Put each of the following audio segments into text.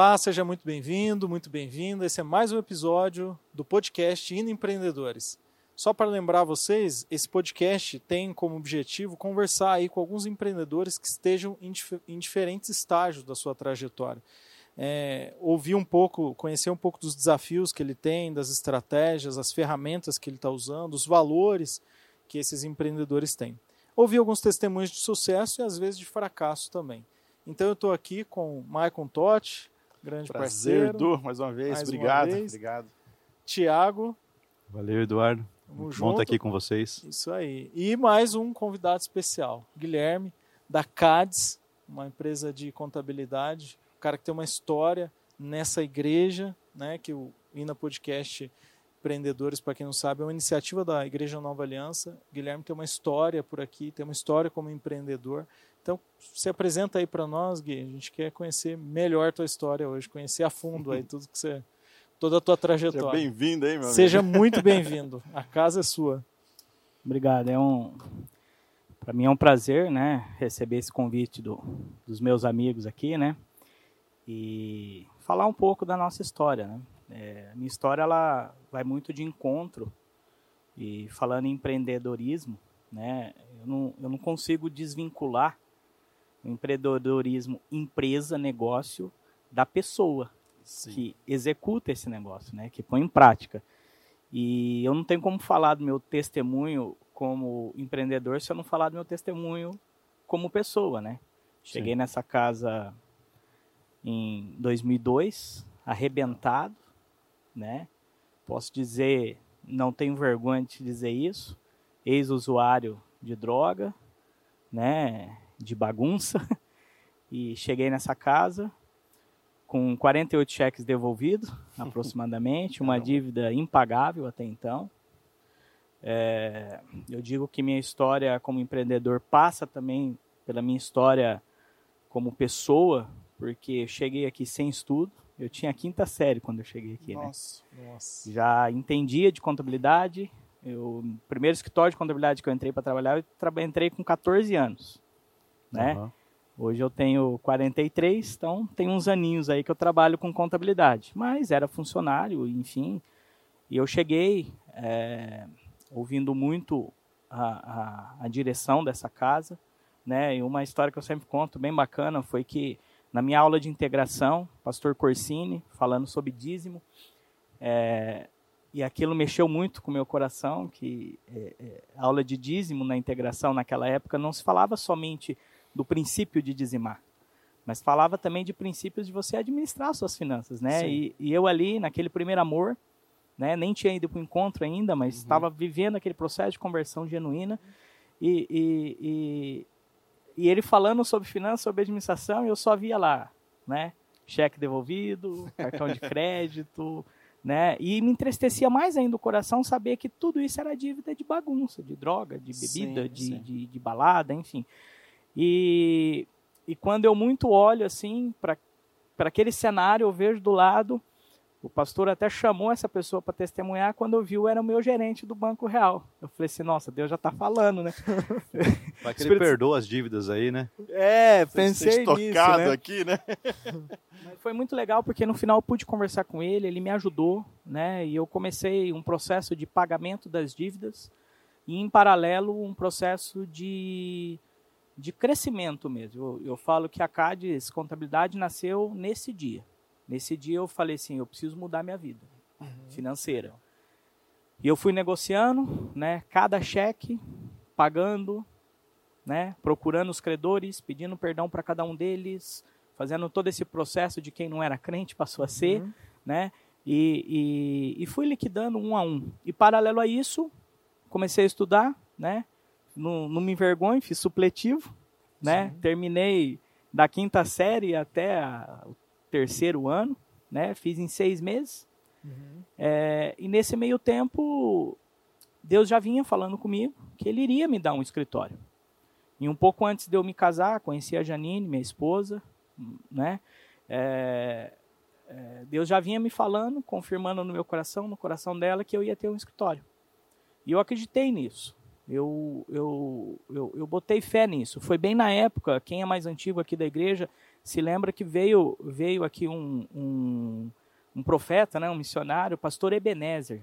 Olá, seja muito bem-vindo, muito bem-vinda. Esse é mais um episódio do podcast Indo Empreendedores. Só para lembrar vocês, esse podcast tem como objetivo conversar aí com alguns empreendedores que estejam em, dif em diferentes estágios da sua trajetória. É, ouvir um pouco, conhecer um pouco dos desafios que ele tem, das estratégias, as ferramentas que ele está usando, os valores que esses empreendedores têm. Ouvir alguns testemunhos de sucesso e às vezes de fracasso também. Então eu estou aqui com o Maicon Totti, grande Prazer, parceiro. Edu, mais uma vez. Mais uma obrigado. vez. Obrigado. Tiago, Valeu, Eduardo. Tamo Muito junto. bom estar aqui com vocês. isso aí. E mais um convidado especial, Guilherme, da CADES, uma empresa de contabilidade, um cara que tem uma história nessa igreja, né, que o Ina Podcast Empreendedores, para quem não sabe, é uma iniciativa da Igreja Nova Aliança. Guilherme tem uma história por aqui, tem uma história como empreendedor. Então, se apresenta aí para nós, Gui. A gente quer conhecer melhor a tua história hoje, conhecer a fundo aí tudo que você, toda a tua Seja trajetória. bem-vindo aí, meu amigo. Seja muito bem-vindo. A casa é sua. Obrigado. É um para mim é um prazer, né, receber esse convite do, dos meus amigos aqui, né, e falar um pouco da nossa história, né. É, a minha história ela vai muito de encontro e falando em empreendedorismo, né, eu não, eu não consigo desvincular o empreendedorismo empresa, negócio da pessoa Sim. que executa esse negócio, né, que põe em prática. E eu não tenho como falar do meu testemunho como empreendedor se eu não falar do meu testemunho como pessoa, né? Cheguei nessa casa em 2002, arrebentado, né? Posso dizer, não tenho vergonha de dizer isso, ex-usuário de droga, né? De bagunça. E cheguei nessa casa com 48 cheques devolvidos, aproximadamente, uma dívida impagável até então. É, eu digo que minha história como empreendedor passa também pela minha história como pessoa, porque eu cheguei aqui sem estudo. Eu tinha a quinta série quando eu cheguei aqui, né? Nossa. Nossa. Já entendia de contabilidade. Eu, o primeiro escritório de contabilidade que eu entrei para trabalhar, eu entrei com 14 anos, né? Aham. Hoje eu tenho 43, então tem uns aninhos aí que eu trabalho com contabilidade. Mas era funcionário, enfim. E eu cheguei é, ouvindo muito a, a, a direção dessa casa. Né? E uma história que eu sempre conto, bem bacana, foi que na minha aula de integração, pastor Corsini, falando sobre dízimo, é, e aquilo mexeu muito com o meu coração, que é, é, a aula de dízimo na integração naquela época não se falava somente do princípio de dizimar, mas falava também de princípios de você administrar suas finanças, né? E, e eu ali, naquele primeiro amor, né, nem tinha ido para o encontro ainda, mas estava vivendo aquele processo de conversão genuína, e, e, e, ele falando sobre finanças, sobre administração, eu só via lá, né? Cheque devolvido, cartão de crédito, né? E me entristecia mais ainda o coração saber que tudo isso era dívida de bagunça, de droga, de bebida, Sim, de, sim. De, de balada, enfim. E, e quando eu muito olho assim para aquele cenário, eu vejo do lado, o pastor até chamou essa pessoa para testemunhar, quando eu viu era o meu gerente do Banco Real. Eu falei assim, nossa, Deus já está falando, né? Vai que ele perdoa as dívidas aí, né? É, pensei nisso, né? aqui, né? Mas foi muito legal porque no final eu pude conversar com ele, ele me ajudou, né? E eu comecei um processo de pagamento das dívidas e em paralelo um processo de, de crescimento mesmo. Eu, eu falo que a CADES Contabilidade nasceu nesse dia. Nesse dia eu falei assim, eu preciso mudar minha vida financeira. E eu fui negociando, né? Cada cheque, pagando, né? Procurando os credores, pedindo perdão para cada um deles, fazendo todo esse processo de quem não era crente passou a ser, Uhum. né? E, e, e fui liquidando um a um. E paralelo a isso, comecei a estudar, né? Não, não me envergonho, fiz supletivo, né? Terminei da quinta série até a- o terceiro ano, né? Fiz em seis meses. Uhum. É, e nesse meio tempo, Deus já vinha falando comigo que Ele iria me dar um escritório. E um pouco antes de eu me casar, conheci a Janine, minha esposa, né? É, é, Deus já vinha me falando, confirmando no meu coração, no coração dela, que eu ia ter um escritório. E eu acreditei nisso. Eu, eu, eu, eu botei fé nisso. Foi bem na época, quem é mais antigo aqui da igreja se lembra que veio, veio aqui um, um, um profeta, né, um missionário, o pastor Ebenezer.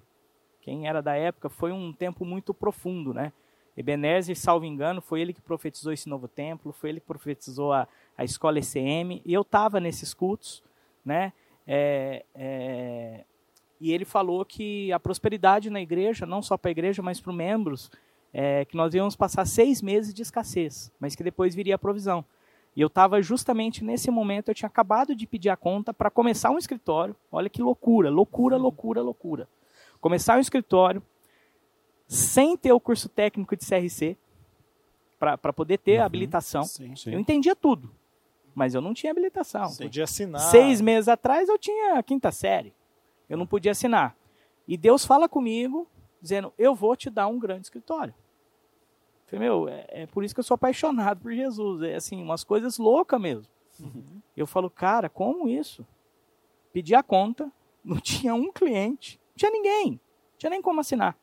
Quem era da época foi um tempo muito profundo, né? Ebenezer, salvo engano, foi ele que profetizou esse novo templo, foi ele que profetizou a, a escola ECM, e eu estava nesses cultos, né? É, é, e ele falou que a prosperidade na igreja, não só para a igreja, mas para os membros, é, que nós íamos passar seis meses de escassez, mas que depois viria a provisão. E eu estava justamente nesse momento, eu tinha acabado de pedir a conta para começar um escritório. Olha que loucura, loucura, loucura, loucura. Começar um escritório sem ter o curso técnico de CRC, para poder ter uhum, habilitação. Sim, sim. Eu entendia tudo, mas eu não tinha habilitação. Sim. Podia assinar. Seis meses atrás eu tinha a quinta série. Eu não podia assinar. E Deus fala comigo, dizendo: Eu vou te dar um grande escritório. Falei, meu, é, é, por isso que eu sou apaixonado por Jesus. É assim, umas coisas loucas mesmo. Uhum. Eu falo, cara, como isso? Pedi a conta, não tinha um cliente, não tinha ninguém, não tinha nem como assinar.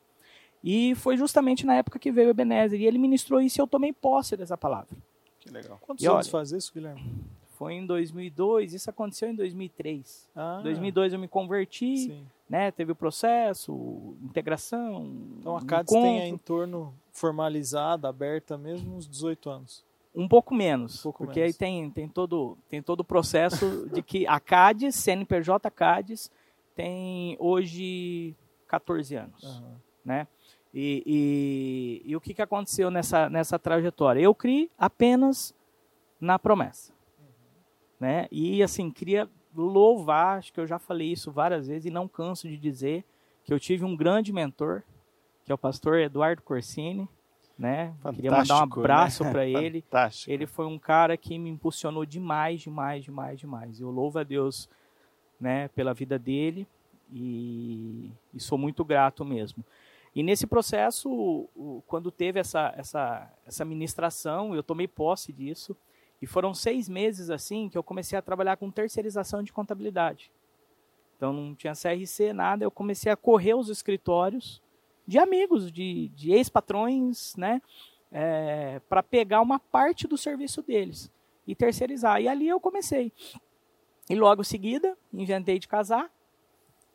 E foi justamente na época que veio o Ebenezer. E ele ministrou isso e eu tomei posse dessa palavra. Que legal. Quantos e anos olha, faz isso, Guilherme? Foi em 2002, isso aconteceu em 2003. Ah, 2002 eu me converti, sim. Né? Teve o processo, integração. Então a CADES tem a entorno formalizada, aberta mesmo uns 18 anos. Um pouco menos, um pouco porque menos. aí tem, tem, todo, tem todo o processo de que a CADES, CNPJ CADES, tem hoje 14 anos, uhum. né? E, e, e, o que, que aconteceu nessa, nessa trajetória? Eu criei apenas na promessa. Né? E assim, queria louvar, acho que eu já falei isso várias vezes e não canso de dizer que eu tive um grande mentor, que é o pastor Eduardo Corsini, né? Queria mandar um abraço né? para ele. Fantástico. Ele foi um cara que me impulsionou demais, demais, demais, demais. Eu louvo a Deus, né, pela vida dele e, e sou muito grato mesmo. E nesse processo, quando teve essa, essa, essa ministração, eu tomei posse disso. E foram seis meses assim que eu comecei a trabalhar com terceirização de contabilidade. Então não tinha CRC, nada. Eu comecei a correr os escritórios de amigos, de, de ex-patrões, né? É, para pegar uma parte do serviço deles e terceirizar. E ali eu comecei. E logo em seguida, inventei de casar.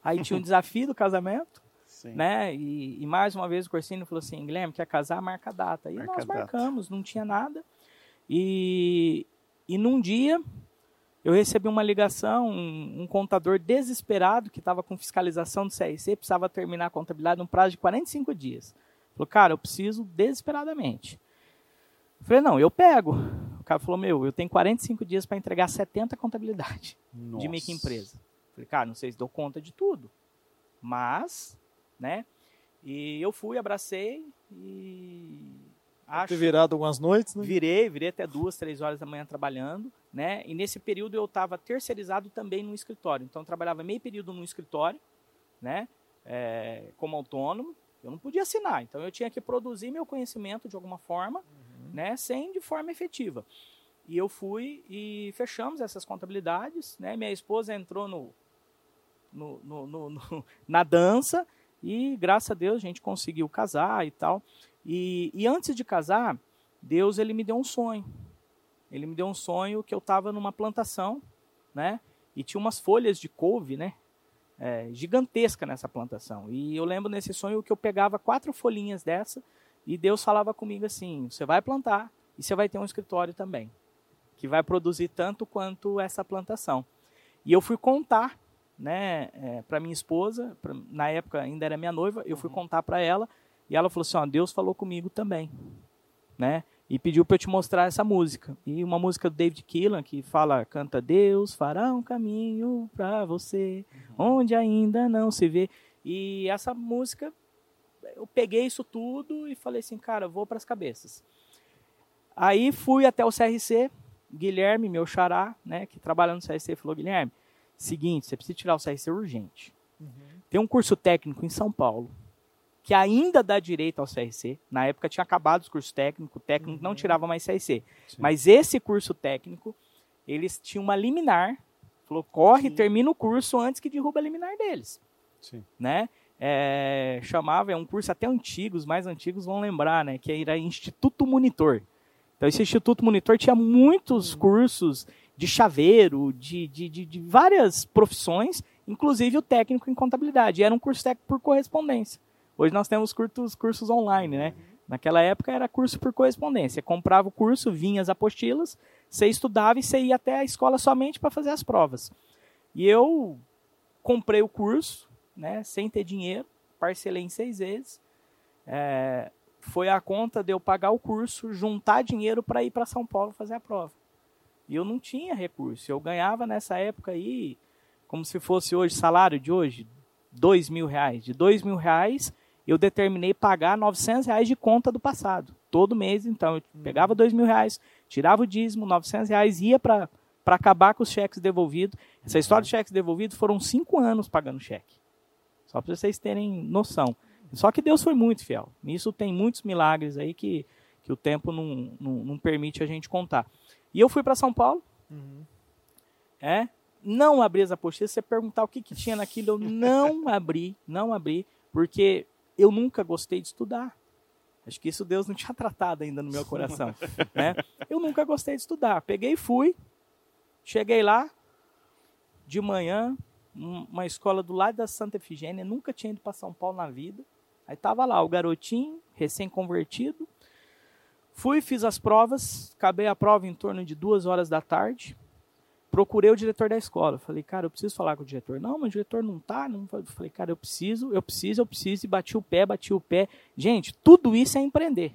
Aí tinha um desafio do casamento. Sim. Né? E, e, mais uma vez o Corsini falou assim: Guilherme, quer casar? Marca a data. E marca nós marcamos, não tinha nada. E, e num dia eu recebi uma ligação, um, um contador desesperado que estava com fiscalização do CRC, precisava terminar a contabilidade num prazo de 45 dias. Falou, cara, eu preciso desesperadamente. Eu falei, não, eu pego. O cara falou, meu, eu tenho 45 dias para entregar 70 contabilidade Nossa. de microempresa. Eu falei, cara, não sei se dou conta de tudo. Mas, né? E eu fui, abracei e Acho, ter virado algumas noites, né? Virei, virei até duas, três horas da manhã trabalhando, né? E nesse período eu estava terceirizado também no escritório. Então eu trabalhava meio período no escritório, né? É, como autônomo. Eu não podia assinar, então eu tinha que produzir meu conhecimento de alguma forma, uhum. né? Sem de forma efetiva. E eu fui e fechamos essas contabilidades, né? Minha esposa entrou no, no, no, no na dança e graças a Deus a gente conseguiu casar e tal. E, e antes de casar, Deus ele me deu um sonho. Ele me deu um sonho que eu estava numa plantação, né? E tinha umas folhas de couve, né? É, gigantesca nessa plantação. E eu lembro nesse sonho que eu pegava quatro folhinhas dessa e Deus falava comigo assim: você vai plantar e você vai ter um escritório também, que vai produzir tanto quanto essa plantação. E eu fui contar, né, é, para minha esposa, pra, na época ainda era minha noiva, eu fui uhum. contar para ela e ela falou assim: ó, Deus falou comigo também, né? E pediu para eu te mostrar essa música. E uma música do David Keelan que fala: canta Deus fará um caminho para você, uhum. onde ainda não se vê. E essa música, eu peguei isso tudo e falei assim, cara, vou para as cabeças. Aí fui até o CRC, Guilherme, meu xará, né, que trabalha no CRC, falou: Guilherme, seguinte, você precisa tirar o CRC urgente. Uhum. Tem um curso técnico em São Paulo que ainda dá direito ao CRC. Na época tinha acabado os cursos técnicos, o técnico uhum. não tirava mais CRC. Sim. Mas esse curso técnico, eles tinham uma liminar, falou, corre, Sim. termina o curso antes que derruba a liminar deles. Sim. Né? É, chamava, é um curso até antigo, os mais antigos vão lembrar, né? Que era Instituto Monitor. Então esse Instituto Monitor tinha muitos uhum. cursos de chaveiro, de, de, de, de várias profissões, inclusive o técnico em contabilidade. E era um curso técnico por correspondência. Hoje nós temos cursos, cursos online, né? Naquela época era curso por correspondência. Comprava o curso, vinha as apostilas, você estudava e você ia até a escola somente para fazer as provas. E eu comprei o curso, né, sem ter dinheiro, parcelei em seis vezes. É, foi a conta de eu pagar o curso, juntar dinheiro para ir para São Paulo fazer a prova. E eu não tinha recurso. Eu ganhava nessa época aí, como se fosse hoje, salário de hoje, dois mil reais. De dois mil reais, eu determinei pagar 900 reais de conta do passado. Todo mês, então, eu pegava dois mil reais, tirava o dízimo, 900 reais, ia para acabar com os cheques devolvidos. Essa história de cheques devolvidos foram cinco anos pagando cheque. Só para vocês terem noção. Só que Deus foi muito fiel. Nisso tem muitos milagres aí que, que o tempo não, não, não permite a gente contar. E eu fui para São Paulo. Uhum. É, não abri as apostilas. Se você perguntar o que, que tinha naquilo, eu não abri, não abri, porque eu nunca gostei de estudar. Acho que isso Deus não tinha tratado ainda no meu coração. né? Eu nunca gostei de estudar. Peguei e fui. Cheguei lá, de manhã, uma escola do lado da Santa Efigênia, nunca tinha ido para São Paulo na vida. Aí tava lá o garotinho, recém-convertido. Fui, fiz as provas, acabei a prova em torno de duas horas da tarde. Procurei o diretor da escola. Falei, cara, eu preciso falar com o diretor. Não, mas o diretor não tá. Não... Falei, cara, eu preciso, eu preciso, eu preciso. E bati o pé, bati o pé. Gente, tudo isso é empreender.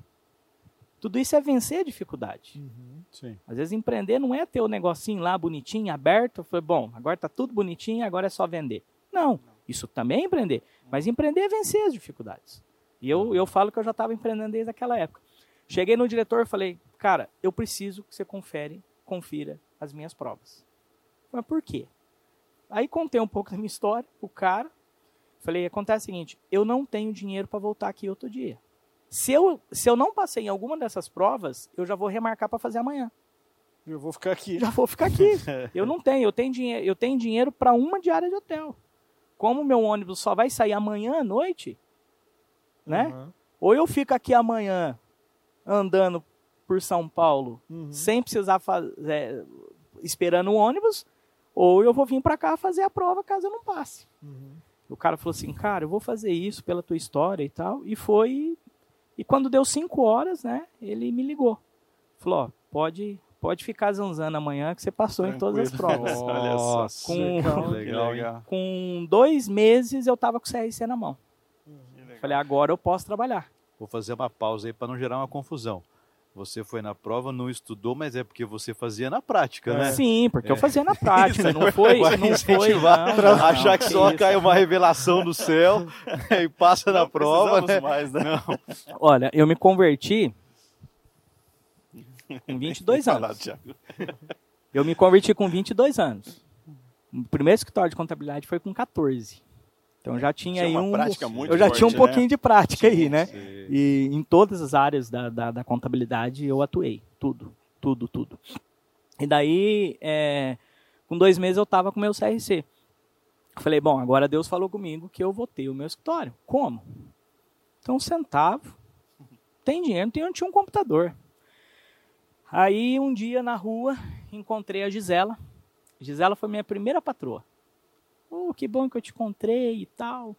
Tudo isso é vencer a dificuldade. Uhum, sim. Às vezes empreender não é ter o negocinho lá bonitinho, aberto. Foi bom, agora tá tudo bonitinho, agora é só vender. Não, isso também é empreender. Mas empreender é vencer as dificuldades. E eu, eu falo que eu já estava empreendendo desde aquela época. Cheguei no diretor e falei, cara, eu preciso que você confere, confira as minhas provas. Mas por quê? Aí contei um pouco da minha história, o cara. Falei, acontece o seguinte, eu não tenho dinheiro para voltar aqui outro dia. Se eu, se eu não passei em alguma dessas provas, eu já vou remarcar para fazer amanhã. Eu vou ficar aqui. Já vou ficar aqui. eu não tenho, eu tenho dinheiro, eu tenho dinheiro para uma diária de hotel. Como meu ônibus só vai sair amanhã à noite, né? Uhum. Ou eu fico aqui amanhã andando por São Paulo Uhum. sem precisar fazer esperando o ônibus, ou eu vou vir para cá fazer a prova caso eu não passe. Uhum. O cara falou assim, cara, eu vou fazer isso pela tua história e tal. E foi. E quando deu cinco horas, né, ele me ligou. Falou, ó, pode, pode ficar zanzando amanhã que você passou em todas as Tranquilo. provas. Olha só. Com- Que legal, legal. Com dois meses eu tava com o CRC na mão. Falei, agora eu posso trabalhar. Vou fazer uma pausa aí para não gerar uma confusão. Você foi na prova, não estudou, mas é porque você fazia na prática, né? Sim, porque eu fazia na prática, não foi, Vai não foi, não, pra não, achar que que só isso. cai uma revelação do céu e passa na prova, né? mais, né? Não. Olha, eu me converti com 22 Fala, anos. Eu me converti com 22 anos. O primeiro escritório de contabilidade foi com 14. Então já tinha Tinha aí um. eu já tinha um forte, né? pouquinho de prática aí, né? Sim. E em todas as áreas da, da, da contabilidade eu atuei. Tudo, tudo, tudo. E daí, é, com dois meses eu estava com o meu CRC. Falei, bom, agora Deus falou comigo que eu vou ter o meu escritório. Como? Então, um centavo. Tem dinheiro, tem, tinha um computador. Aí, um dia na rua, encontrei a Gisela. Gisela foi minha primeira patroa. Oh, que bom que eu te encontrei e tal.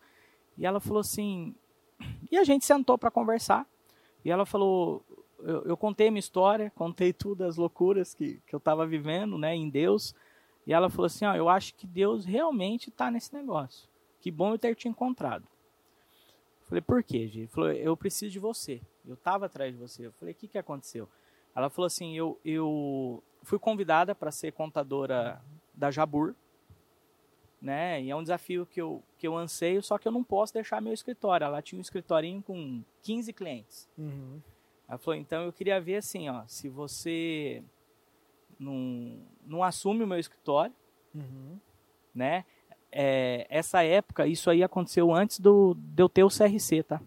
E ela falou assim, e a gente sentou para conversar. E ela falou: eu, eu contei minha história, contei tudo, as loucuras que, que eu estava vivendo né, em Deus. E ela falou assim: ó, eu acho que Deus realmente está nesse negócio. Que bom eu ter te encontrado. Eu falei: por quê, Gi? Falou: eu preciso de você. Eu estava atrás de você. Eu falei: o que, que aconteceu? Ela falou assim: eu, eu fui convidada para ser contadora da Jabur. Né? E é um desafio que eu, que eu anseio, só que eu não posso deixar meu escritório. Ela tinha um escritorinho com 15 clientes. Uhum. Ela falou, então eu queria ver assim, ó, se você não, não assume o meu escritório, Uhum. né? É, essa época, isso aí aconteceu antes do, de eu ter o CRC, tá?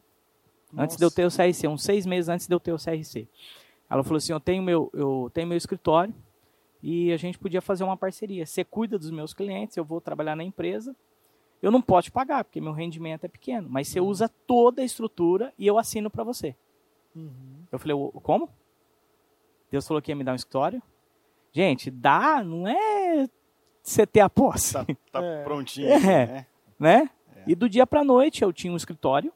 Antes de eu Nossa. ter o CRC, uns seis meses antes de eu ter o CRC. Ela falou assim, eu tenho meu, eu tenho meu escritório e a gente podia fazer uma parceria. Você cuida dos meus clientes, eu vou trabalhar na empresa. Eu não posso te pagar, porque meu rendimento é pequeno, mas você usa toda a estrutura e eu assino para você. Uhum. Eu falei, "O- como? Deus falou que ia me dar um escritório? Gente, dá, não é você ter a posse, Tá, tá É. prontinho, É. né? né? É. E do dia para noite eu tinha um escritório,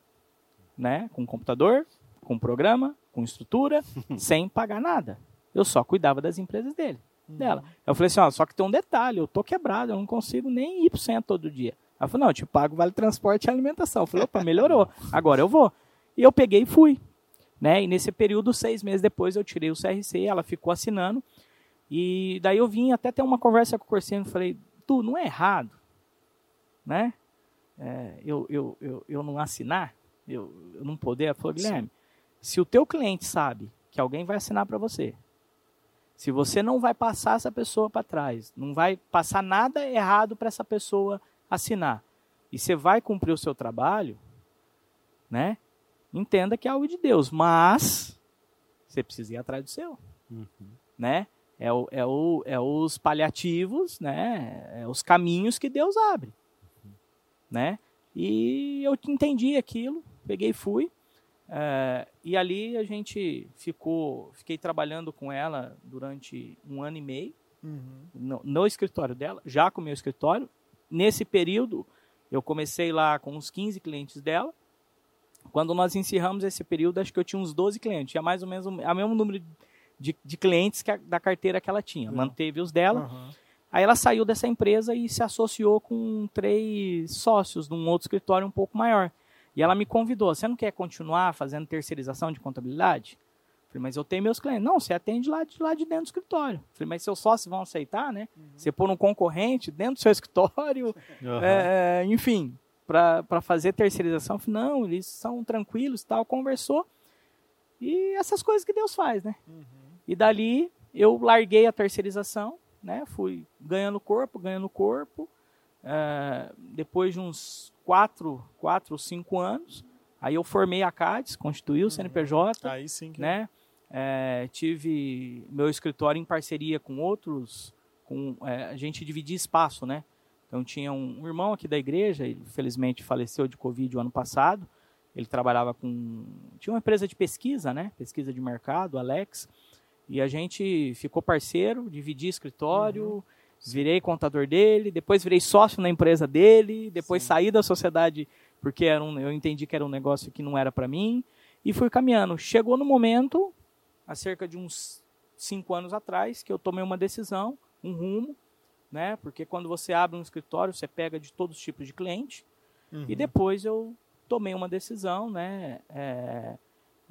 né, com computador, com programa, com estrutura, sem pagar nada. Eu só cuidava das empresas dele, dela. Eu falei assim, ó, só que tem um detalhe, eu tô quebrado, eu não consigo nem ir pro centro todo dia. Ela falou, não, eu te pago vale transporte e alimentação. Eu falei, opa, melhorou, agora eu vou. E eu peguei e fui. Né? E nesse período, seis meses depois, eu tirei o CRC, ela ficou assinando. E daí eu vim até ter uma conversa com o Corsino, falei, tu, não é errado, né? É, eu, eu, eu, eu não assinar, eu, eu não poder. Ela falou, Guilherme, se o teu cliente sabe que alguém vai assinar para você, se você não vai passar essa pessoa para trás, não vai passar nada errado para essa pessoa assinar, e você vai cumprir o seu trabalho, né? Entenda que é algo de Deus, mas você precisa ir atrás do seu, Uhum. né? É, o, é, o, é os paliativos, né? É os caminhos que Deus abre, né? E eu entendi aquilo, peguei e fui. É, e ali a gente ficou, fiquei trabalhando com ela durante um ano e meio Uhum. no, no escritório dela, já com o meu escritório. Nesse período, eu comecei lá com uns 15 clientes dela. Quando nós encerramos esse período, acho que eu tinha uns 12 clientes. Tinha mais ou menos o mesmo número de, de clientes que a- da carteira que ela tinha. Legal. Manteve os dela. Aham. Aí ela saiu dessa empresa e se associou com três sócios de um outro escritório um pouco maior. E ela me convidou: você não quer continuar fazendo terceirização de contabilidade? Falei, mas eu tenho meus clientes. Não, você atende lá de, lá de dentro do escritório. Falei, mas seus sócios vão aceitar, né? Você pôr um concorrente dentro do seu escritório, Aham. é, enfim, para fazer terceirização. Falei, não, eles são tranquilos tal. Conversou. E essas coisas que Deus faz, né? Uhum. E dali eu larguei a terceirização, né? Fui ganhando corpo, ganhando corpo. É, depois de uns quatro, quatro, cinco anos, aí eu formei a CADES, constituí o CNPJ, Aí sim que né? É, tive meu escritório em parceria com outros, com é, a gente dividia espaço, né? Então tinha um, um irmão aqui da igreja, ele felizmente faleceu de covid o ano passado. Ele trabalhava com tinha uma empresa de pesquisa, né? Pesquisa de mercado, Alex. E a gente ficou parceiro, dividi escritório, virei contador dele, depois virei sócio na empresa dele, depois Sim. saí da sociedade porque era um, eu entendi que era um negócio que não era para mim e fui caminhando. Chegou no momento, há cerca de uns cinco anos atrás, que eu tomei uma decisão, um rumo, né? Porque quando você abre um escritório, você pega de todos os tipos de cliente. Uhum. E depois eu tomei uma decisão, né? é,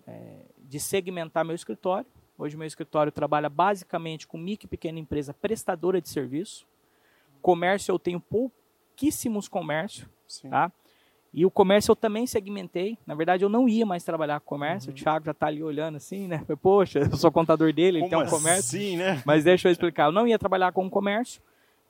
é, de segmentar meu escritório. Hoje meu escritório trabalha basicamente com micro e pequena empresa prestadora de serviço. Comércio eu tenho pouquíssimos comércios, Sim. tá? E o comércio eu também segmentei. Na verdade, eu não ia mais trabalhar com comércio. Uhum. O Thiago já está ali olhando assim, né? Poxa, eu sou contador dele, ele tem um comércio. assim, né? Mas deixa eu explicar. Eu não ia trabalhar com comércio,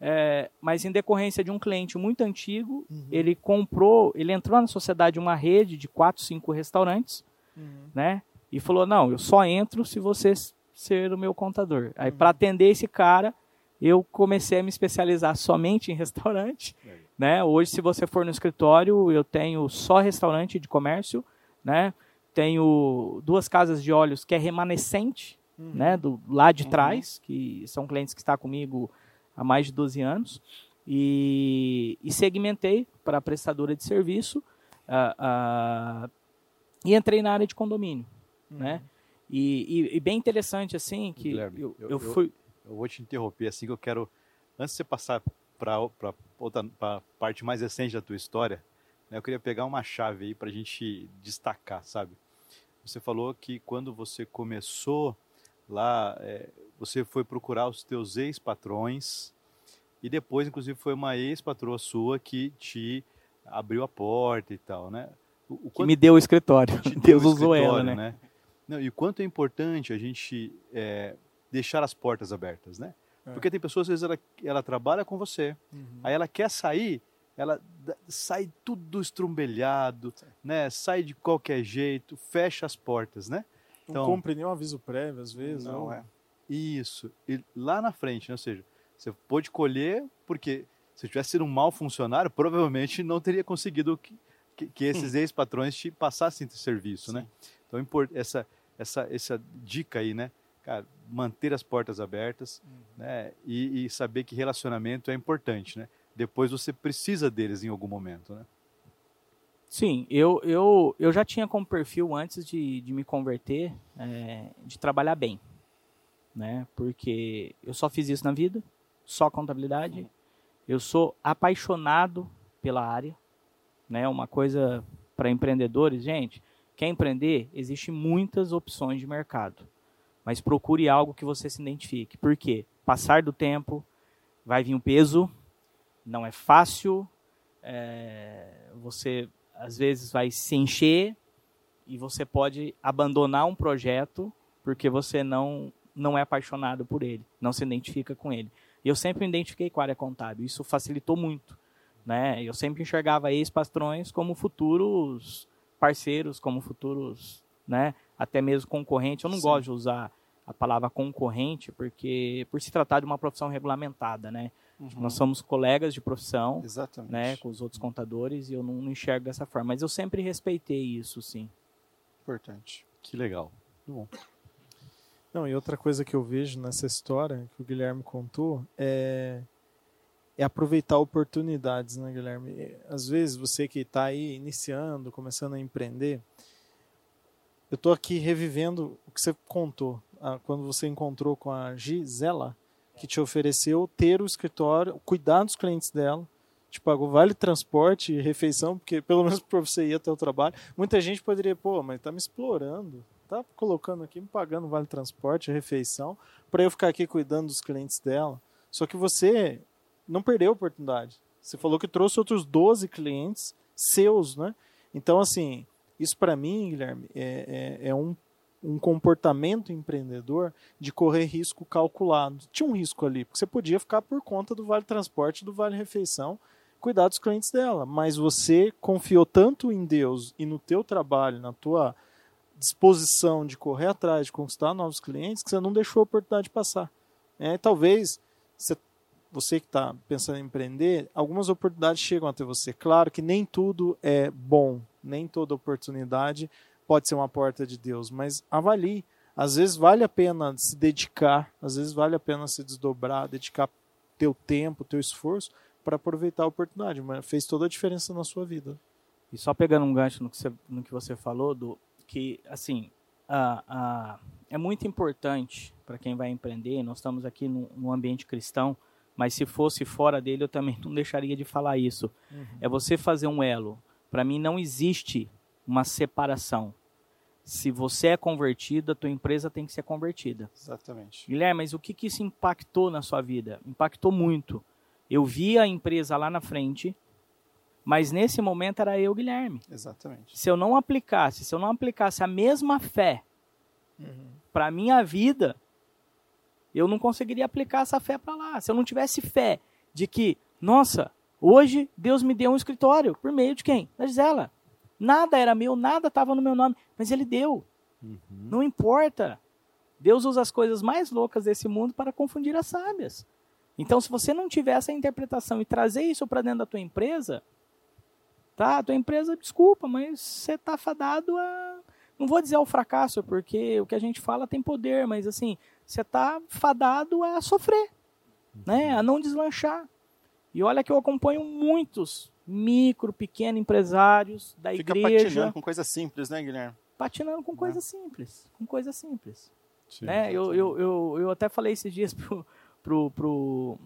é, mas em decorrência de um cliente muito antigo, Uhum. ele comprou, ele entrou na sociedade uma rede de quatro, cinco restaurantes, Uhum. né? E falou: não, eu só entro se você ser o meu contador. Aí, Uhum. para atender esse cara, eu comecei a me especializar somente em restaurante. Né? Hoje, se você for no escritório, eu tenho só restaurante de comércio, né? Tenho duas casas de óleos que é remanescente, Uhum. né, do lado de Uhum. trás, que são clientes que estão comigo há mais de 12 anos, e, e segmentei para prestadora de serviço ah, ah, e entrei na área de condomínio, Uhum. né? E, e- e bem interessante assim que Guilherme, eu, eu- eu eu- fui Eu vou te interromper assim que eu quero, antes de você passar para pra parte mais recente da tua história, né, eu queria pegar uma chave aí para a gente destacar, sabe? Você falou que quando você começou lá, é, você foi procurar os teus ex-patrões e depois, inclusive, foi uma ex-patroa sua que te abriu a porta e tal, né? O, o que me deu o escritório. Deus o usou ela, escritório, né? Não, e o quanto é importante a gente é, deixar as portas abertas, né? É. Porque tem pessoas, às vezes, ela, ela trabalha com você, Uhum. aí ela quer sair, ela sai tudo estrumbelhado, né? Sai de qualquer jeito, fecha as portas, né? Não Então- compre nenhum aviso prévio, às vezes. Não ou- é. Isso. E lá na frente, né? ou seja, você pôde colher, porque se tivesse sido um mau funcionário, provavelmente não teria conseguido que, que, que esses ex-patrões te passassem esse serviço, né? Então, impor- essa, essa, essa dica aí, né? cara, manter as portas abertas, né? E, e saber que relacionamento é importante, né? Depois você precisa deles em algum momento, né? Sim, eu, eu, eu já tinha como perfil antes de, de me converter é, de trabalhar bem, né? Porque eu só fiz isso na vida, só contabilidade. Eu sou apaixonado pela área, né? Uma coisa para empreendedores, gente, quer empreender, existem muitas opções de mercado, mas procure algo que você se identifique. Por quê? Passar do tempo, vai vir um peso, não é fácil, é, você às vezes vai se encher e você pode abandonar um projeto porque você não não é apaixonado por ele, não se identifica com ele. E eu sempre me identifiquei com a área contábil, isso facilitou muito. Né? Eu sempre enxergava ex-patrões como futuros parceiros, como futuros, né? até mesmo concorrentes. Eu não Sim. gosto de usar a palavra concorrente porque por se tratar de uma profissão regulamentada, né? Uhum. Nós somos colegas de profissão, Exatamente. né, com os outros contadores e eu não, não enxergo dessa forma, mas eu sempre respeitei isso, sim. Importante. Que legal. Muito bom. Não, e outra coisa que eu vejo nessa história que o Guilherme contou é, é aproveitar oportunidades, né, Guilherme? Às vezes você que está aí iniciando, começando a empreender, eu estou aqui revivendo o que você contou quando você encontrou com a Gisela, que te ofereceu ter o escritório, cuidar dos clientes dela, te pagou vale transporte e refeição, porque pelo menos para você ir até o trabalho. Muita gente poderia, pô, mas tá me explorando, tá colocando aqui, me pagando vale transporte, refeição, para eu ficar aqui cuidando dos clientes dela. Só que você não perdeu a oportunidade. Você falou que trouxe outros 12 clientes seus, né? Então, assim, isso para mim, Guilherme, é, é, é um um comportamento empreendedor de correr risco calculado. Tinha um risco ali, porque você podia ficar por conta do vale transporte, do vale refeição, cuidar dos clientes dela, mas você confiou tanto em Deus e no teu trabalho, na tua disposição de correr atrás, de conquistar novos clientes, que você não deixou a oportunidade passar. É, talvez você, você que está pensando em empreender, algumas oportunidades chegam até você. Claro que nem tudo é bom, nem toda oportunidade pode ser uma porta de Deus, mas avalie. Às vezes vale a pena se dedicar, às vezes vale a pena se desdobrar, dedicar teu tempo, teu esforço para aproveitar a oportunidade, mas fez toda a diferença na sua vida. E só pegando um gancho no que você, no que você falou, do que assim a, a, é muito importante para quem vai empreender. Nós estamos aqui no, ambiente cristão, mas se fosse fora dele, eu também não deixaria de falar isso. Uhum. É você fazer um elo. Para mim, não existe uma separação se você é convertido, a tua empresa tem que ser convertida. Exatamente. Guilherme, mas o que, que isso impactou na sua vida? Impactou muito. Eu vi a empresa lá na frente, mas nesse momento era eu, Guilherme. Exatamente. Se eu não aplicasse, se eu não aplicasse a mesma fé uhum. para minha vida, eu não conseguiria aplicar essa fé para lá. Se eu não tivesse fé de que, nossa, hoje Deus me deu um escritório por meio de quem? Da Gisela. Nada era meu, nada estava no meu nome, mas ele deu. Uhum. Não importa. Deus usa as coisas mais loucas desse mundo para confundir as sábias. Então, se você não tiver essa interpretação e trazer isso para dentro da tua empresa, tá? A tua empresa, desculpa, mas você está fadado a. Não vou dizer ao fracasso, porque o que a gente fala tem poder, mas assim, você está fadado a sofrer, né? A não deslanchar. E olha que eu acompanho muitos micro, pequeno empresários da Fica igreja. patinando com coisas simples, né, Guilherme? Patinando com coisas simples, com coisas simples. Sim, né? Eu, eu, eu, eu até falei esses dias pro, pro, pro,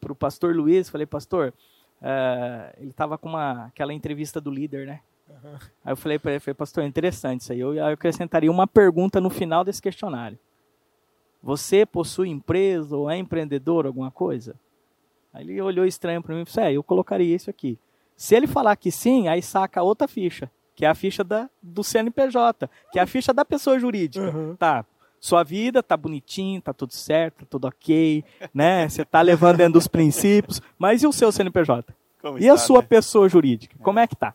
pro pastor Luiz, falei, pastor, uh, ele tava com uma, aquela entrevista do líder, né? Uhum. Aí eu falei para ele, falei, pastor, interessante isso aí. Eu, eu acrescentaria uma pergunta no final desse questionário. Você possui empresa ou é empreendedor, alguma coisa? Aí ele olhou estranho para mim e disse, é, eu colocaria isso aqui. Se ele falar que sim, aí saca outra ficha, que é a ficha da, do CNPJ, que é a ficha da pessoa jurídica. Uhum. Tá, sua vida tá bonitinho, tá tudo certo, tá tudo ok, né? Você tá levando dentro dos princípios, mas e o seu CNPJ? Como e está, a sua né? pessoa jurídica? É. Como é que tá?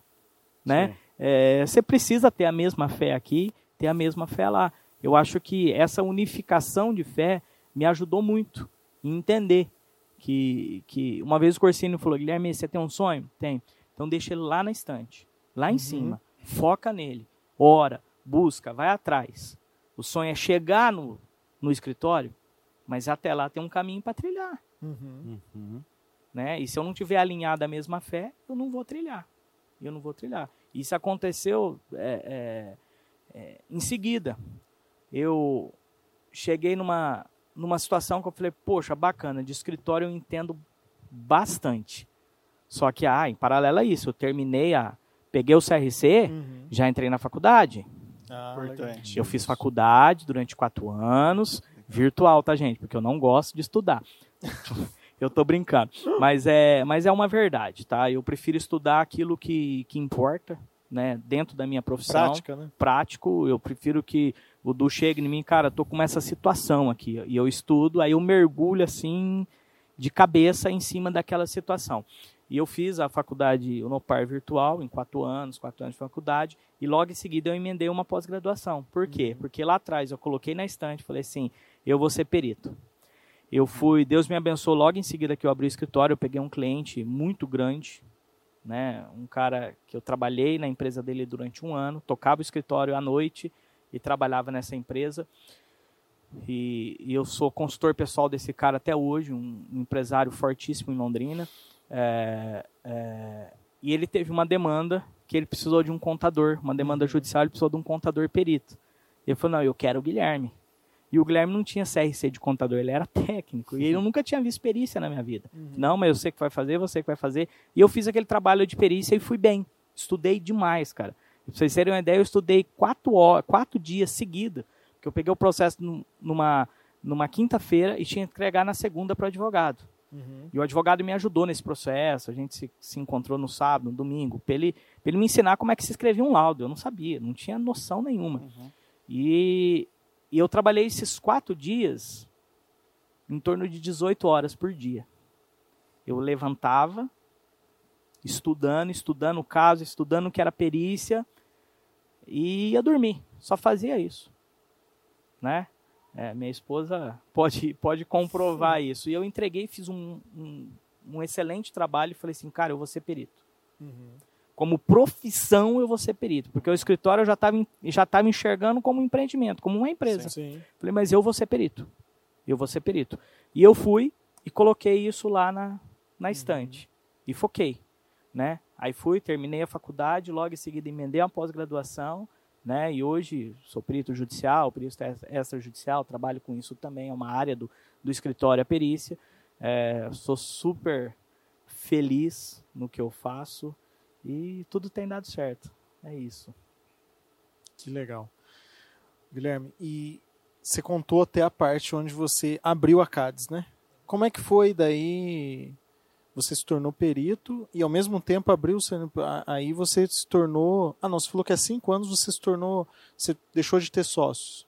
Né? É, você precisa ter a mesma fé aqui, ter a mesma fé lá. Eu acho que essa unificação de fé me ajudou muito em entender que, que uma vez o Corsini falou, Guilherme, você tem um sonho? Tem. Então deixa ele lá na estante, lá em uhum. cima. Foca nele. Ora, busca, vai atrás. O sonho é chegar no, no escritório, mas até lá tem um caminho para trilhar. Uhum. Uhum. Né? E se eu não tiver alinhado a mesma fé, eu não vou trilhar. Eu não vou trilhar. Isso aconteceu é, é, é, em seguida. Eu cheguei numa, numa situação que eu falei, poxa, bacana, de escritório eu entendo bastante. Só que, ah, em paralelo a isso, eu terminei a. Peguei o CRC, Uhum. já entrei na faculdade. Ah, Importante. Eu fiz faculdade durante quatro anos, virtual, tá, gente? Porque eu não gosto de estudar. eu tô brincando. Mas é, mas é uma verdade, tá? Eu prefiro estudar aquilo que, que importa, né? Dentro da minha profissão. Prática, né? Prático, eu prefiro que o Du chegue em mim, cara, tô com essa situação aqui. E eu estudo, aí eu mergulho assim, de cabeça em cima daquela situação. E eu fiz a faculdade Unopar virtual em quatro anos, quatro anos de faculdade, e logo em seguida eu emendei uma pós-graduação. Por quê? Porque lá atrás eu coloquei na estante, falei assim, eu vou ser perito. Eu fui, Deus me abençoou logo em seguida que eu abri o escritório, eu peguei um cliente muito grande, né, um cara que eu trabalhei na empresa dele durante um ano, tocava o escritório à noite e trabalhava nessa empresa. E, e eu sou consultor pessoal desse cara até hoje, um empresário fortíssimo em Londrina. É, é, e ele teve uma demanda que ele precisou de um contador, uma demanda judicial, ele precisou de um contador perito. Ele falou: Não, eu quero o Guilherme. E o Guilherme não tinha CRC de contador, ele era técnico. E eu nunca tinha visto perícia na minha vida. Não, mas eu sei que vai fazer, você que vai fazer. E eu fiz aquele trabalho de perícia e fui bem. Estudei demais, cara. Pra vocês terem uma ideia, eu estudei quatro, horas, quatro dias seguidos. Porque eu peguei o processo num- numa, numa quinta-feira e tinha que entregar na segunda para o advogado. Uhum. E o advogado me ajudou nesse processo. A gente se, se encontrou no sábado, no domingo, para ele, pra ele me ensinar como é que se escrevia um laudo. Eu não sabia, não tinha noção nenhuma. E, e eu trabalhei esses quatro dias em torno de 18 horas por dia. Eu levantava, estudando, estudando o caso, estudando o que era perícia, e ia dormir. Só fazia isso. Né? É, minha esposa pode, pode comprovar isso. E eu entreguei, fiz um, um, um excelente trabalho e falei assim, cara, eu vou ser perito. Uhum. Como profissão, eu vou ser perito. Porque o escritório eu já estava já tava enxergando como um empreendimento, como uma empresa. Sim. Falei, mas eu vou ser perito. Eu vou ser perito. E eu fui e coloquei isso lá na, na estante. E foquei. Né? Aí fui, terminei a faculdade, logo em seguida emendei uma pós-graduação. Né? E hoje sou perito judicial, perito ex- extrajudicial, trabalho com isso também, é uma área do, do escritório, a perícia. É, sou super feliz no que eu faço e tudo tem dado certo. É isso. Que legal. Guilherme, e você contou até a parte onde você abriu a CADES, né? Como é que foi daí? Você se tornou perito e ao mesmo tempo abriu, aí você se tornou. Ah, não, você falou que há cinco anos você se tornou. Você deixou de ter sócios.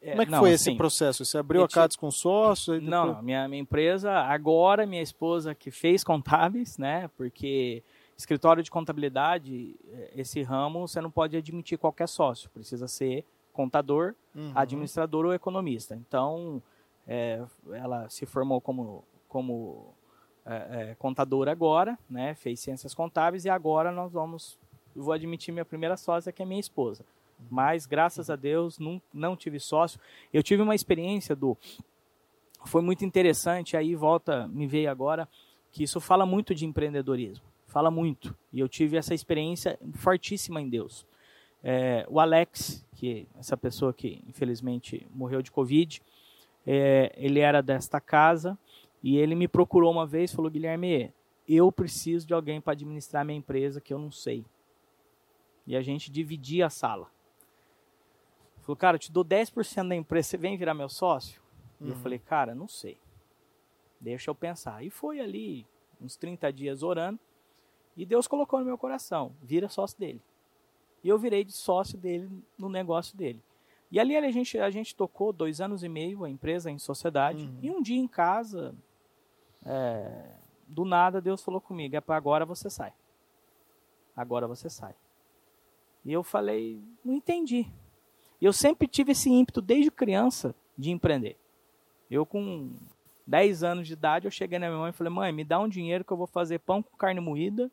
Como é que não, foi esse assim, processo? Você abriu a CADES com sócios? aí Não, depois- não, minha, minha empresa, agora minha esposa que fez contábeis, né? Porque escritório de contabilidade, eh, esse ramo, você não pode admitir qualquer sócio, precisa ser contador, Uhum. administrador ou economista. Então, eh, ela se formou como, como eh, contadora agora, né? Fez ciências contábeis e agora nós vamos, vou admitir minha primeira sócia, que é minha esposa. Mas, graças a Deus, não, não tive sócio. Eu tive uma experiência do foi muito interessante. Aí volta, me veio agora que isso fala muito de empreendedorismo, fala muito. E eu tive essa experiência fortíssima em Deus. É, o Alex, que é essa pessoa que infelizmente morreu de covid, é, ele era desta casa e ele me procurou uma vez, falou Guilherme, eu preciso de alguém para administrar minha empresa que eu não sei. E a gente dividia a sala. Falou, cara, eu te dou 10% da empresa, você vem virar meu sócio? E eu Uhum. falei, cara, não sei. Deixa eu pensar. E foi ali uns 30 dias orando. E Deus colocou no meu coração, vira sócio dele. E eu virei de sócio dele no negócio dele. E ali a gente, a gente tocou dois anos e meio a empresa em sociedade. Uhum. E um dia em casa, é, do nada Deus falou comigo, é para agora você sai. Agora você sai. E eu falei, não entendi. E eu sempre tive esse ímpeto desde criança de empreender. Eu com 10 anos de idade, eu cheguei na minha mãe e falei, mãe, me dá um dinheiro que eu vou fazer pão com carne moída,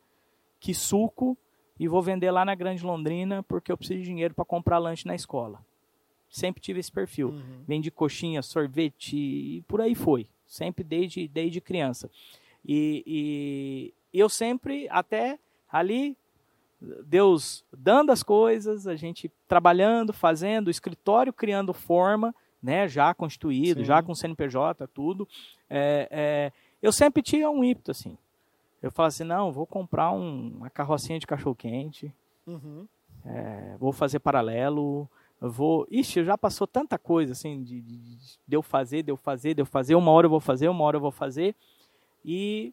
que suco, e vou vender lá na Grande Londrina, porque eu preciso de dinheiro para comprar lanche na escola. Sempre tive esse perfil. Uhum. Vendi coxinha, sorvete e por aí foi. Sempre desde, desde criança. E, e eu sempre, até ali, Deus dando as coisas, a gente trabalhando, fazendo, o escritório criando forma, né, já constituído, Sim. já com CNPJ, tudo. É, é, eu sempre tinha um ímpeto, assim. Eu falava assim, não, vou comprar um- uma carrocinha de cachorro-quente, Uhum. é, vou fazer paralelo, eu vou... Ixi, já passou tanta coisa, assim, de, de, de eu fazer, de eu fazer, de eu fazer, uma hora eu vou fazer, uma hora eu vou fazer, e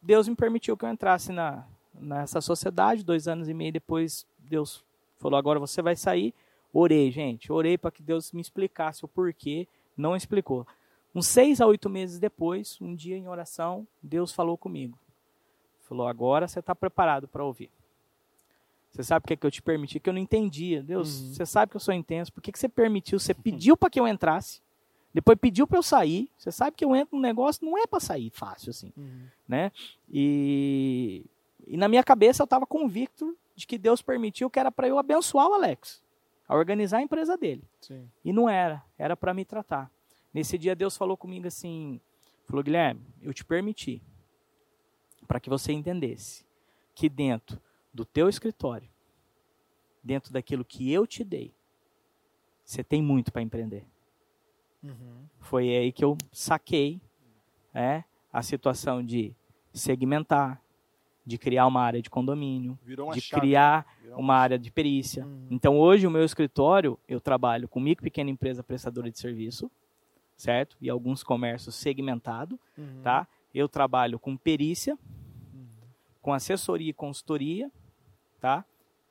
Deus me permitiu que eu entrasse na, nessa sociedade, dois anos e meio depois, Deus falou, agora você vai sair, orei, gente, orei para que Deus me explicasse o porquê, não explicou. Uns seis a oito meses depois, um dia em oração, Deus falou comigo, falou, agora você está preparado para ouvir. Você sabe o que, é que eu te permiti? Que eu não entendia. Deus, Uhum. você sabe que eu sou intenso. Por que, que você permitiu? Você pediu para que eu entrasse. Depois pediu para eu sair. Você sabe que eu entro num negócio, não é para sair fácil assim, Uhum. né? E, e na minha cabeça eu estava convicto de que Deus permitiu que era para eu abençoar o Alex, a organizar a empresa dele. Sim. E não era, era para me tratar. Nesse dia Deus falou comigo assim, falou Guilherme, eu te permiti para que você entendesse que dentro do teu escritório, dentro daquilo que eu te dei, você tem muito para empreender. Uhum. Foi aí que eu saquei é, a situação de segmentar, de criar uma área de condomínio, de chave. criar Virou uma área de perícia. Uhum. Então hoje o meu escritório, eu trabalho com micro e pequena empresa prestadora de serviço, certo? E alguns comércios segmentado, Uhum. tá? Eu trabalho com perícia, Uhum. com assessoria e consultoria, tá?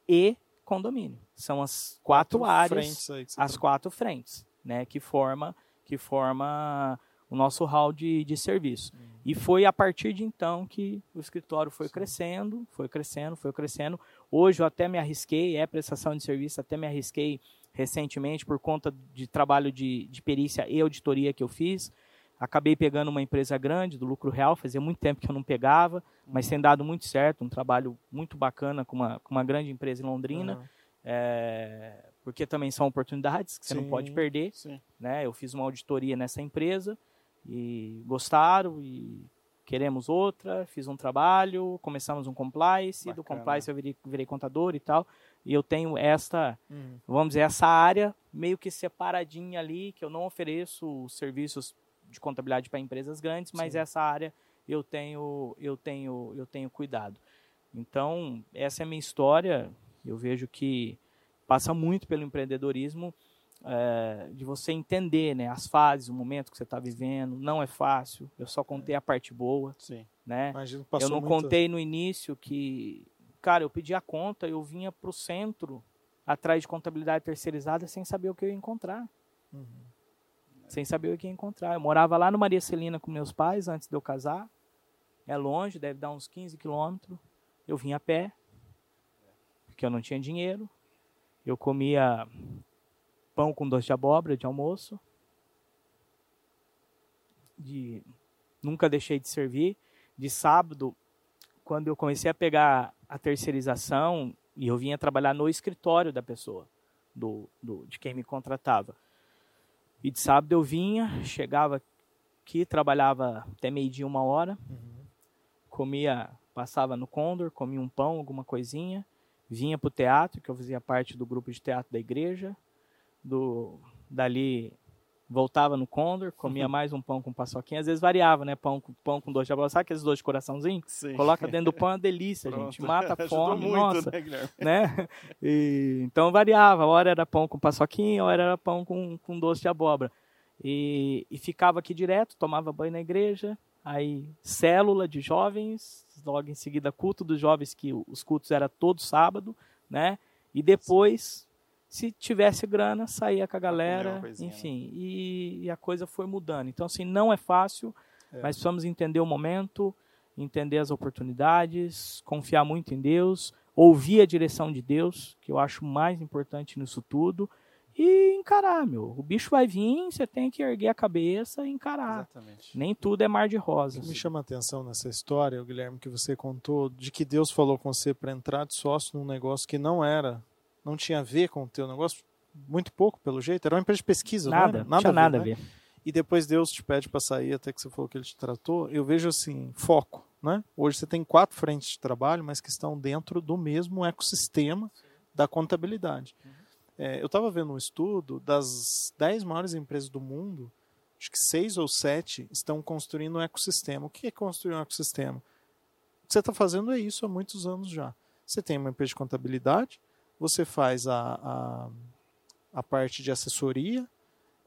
E condomínio. São as quatro, áreas, que você as tá- quatro frentes, né? Que forma, que forma o nosso hall de, de serviço. E foi a partir de então que o escritório foi crescendo, foi crescendo, foi crescendo. Hoje eu até me arrisquei, é prestação de serviço, até me arrisquei recentemente por conta de trabalho de, de perícia e auditoria que eu fiz. Acabei pegando uma empresa grande, do lucro real, fazia muito tempo que eu não pegava, mas tem dado muito certo, um trabalho muito bacana com uma, com uma grande empresa em Londrina, Uhum. é, porque também são oportunidades que você não pode Sim. perder Sim. né? Eu fiz uma auditoria nessa empresa e gostaram e queremos outra. Fiz um trabalho, começamos um compliance, do Bacana. compliance eu virei, virei contador e tal. E eu tenho esta, Uhum. vamos dizer, essa área meio que separadinha ali, que eu não ofereço serviços de contabilidade para empresas grandes, mas Sim. essa área eu tenho, eu tenho, eu tenho cuidado. Então, essa é a minha história. Eu vejo que passa muito pelo empreendedorismo, é, de você entender né, as fases, o momento que você está vivendo. Não é fácil. Eu só contei a parte boa, Sim. né? Imagino passou eu não muita- contei no início que, cara, eu pedi a conta, eu vinha para o centro atrás de contabilidade terceirizada sem saber o que eu ia encontrar. Uhum. Sem saber o que encontrar. Eu morava lá no Maria Celina com meus pais antes de eu casar. É longe, deve dar uns 15 quilômetros. Eu vinha a pé, porque eu não tinha dinheiro. Eu comia pão com doce de abóbora de almoço. De, nunca deixei de servir. De sábado, quando eu comecei a pegar a terceirização, e eu vinha trabalhar no escritório da pessoa, do, do, de quem me contratava. E de sábado eu vinha, chegava aqui, trabalhava até meio-dia, uma hora, Uhum. comia, passava no Condor, comia um pão, alguma coisinha, vinha para o teatro, que eu fazia parte do grupo de teatro da igreja, do dali voltava no Condor, comia mais um pão com paçoquinha, às vezes variava, né, pão, com- pão com doce de abóbora, sabe aqueles dois de coraçãozinho? Sim. Coloca dentro do pão, é uma delícia, gente, mata a fome, muito, nossa, né, né? E, então variava, hora era pão com paçoquinha, hora era pão com, com doce de abóbora. E, e ficava aqui direto, tomava banho na igreja, aí célula de jovens, logo em seguida culto dos jovens, que os cultos era todo sábado, né? E depois, se tivesse grana, saía com a galera, coisinha, né? enfim, e, e a coisa foi mudando. Então, assim, não é fácil, É. mas precisamos entender o momento, entender as oportunidades, confiar muito em Deus, ouvir a direção de Deus, que eu acho mais importante nisso tudo, e encarar, meu. O bicho vai vir, você tem que erguer a cabeça e encarar. Exatamente. Nem tudo é mar de O que rosas. me chama a atenção nessa história, o Guilherme, que você contou, de que Deus falou com você para entrar de sócio num negócio que não era, não tinha a ver com o teu negócio. muito pouco, pelo jeito. Era uma empresa de pesquisa, nada, não era? Nada, tinha a ver, nada né? a ver. E depois Deus te pede para sair, até que você falou que ele te tratou. Eu vejo assim, foco, né? Hoje você tem quatro frentes de trabalho, mas que estão dentro do mesmo ecossistema da contabilidade. É, eu estava vendo um estudo das dez maiores empresas do mundo, acho que seis ou sete estão construindo um ecossistema. O que é construir um ecossistema? O que você está fazendo é isso há muitos anos já. Você tem uma empresa de contabilidade, você faz a, a, a parte de assessoria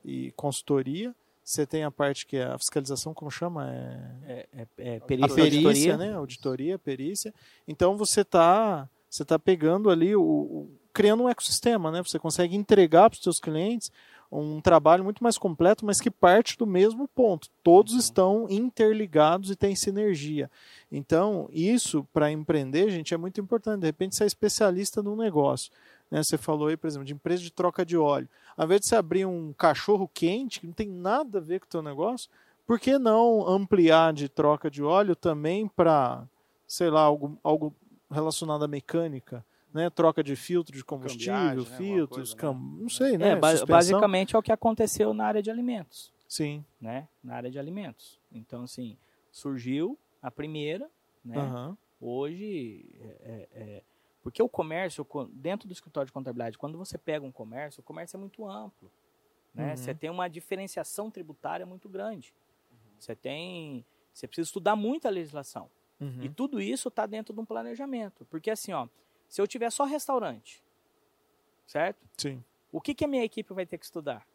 e consultoria, você tem a parte que é a fiscalização, como chama? É, É, é, é a perícia, perícia, auditoria. né? Auditoria, perícia. Então você está você tá pegando ali o, o- criando um ecossistema, né? Você consegue entregar para os seus clientes um trabalho muito mais completo, mas que parte do mesmo ponto. Todos estão interligados e têm sinergia. Então, isso para empreender, gente, é muito importante. De repente, você é especialista num negócio. Né? Você falou aí, por exemplo, de empresa de troca de óleo. Ao invés de você abrir um cachorro quente, que não tem nada a ver com o teu negócio, por que não ampliar de troca de óleo também para, sei lá, algo, algo relacionado à mecânica? Né? Troca de filtro de combustível, Cambiagem, né? Filtros, coisa, cam... né? não sei, né? É, ba- Suspensão. basicamente é o que aconteceu na área de alimentos, Sim. né? Na área de alimentos. Então, assim, surgiu a primeira, né? Aham. Hoje, é- é- é- porque o comércio, co- dentro do escritório de contabilidade, quando você pega um comércio, o comércio é muito amplo. Né? Uhum. Você tem uma diferenciação tributária muito grande. Você tem. Você precisa estudar muito a legislação. Uhum. E tudo isso está dentro de um planejamento. Porque assim, ó, se eu tiver só restaurante, certo? Sim. O que, que a minha equipe vai ter que estudar?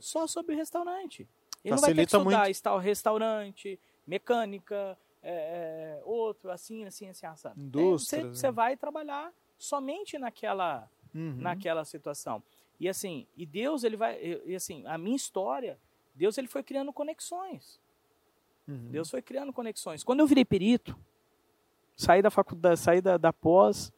Só sobre o restaurante. Ele não vai ter que Facilita estudar está- restaurante, mecânica, é, é, outro, assim, assim, assim, assado. É, Indústria, Você, né? vai trabalhar somente naquela, Uhum. naquela situação. E assim, e Deus, ele vai, e e, assim, a minha história, Deus ele foi criando conexões. Uhum. Deus foi criando conexões. Quando eu virei perito, saí da faculdade, saí da, da pós,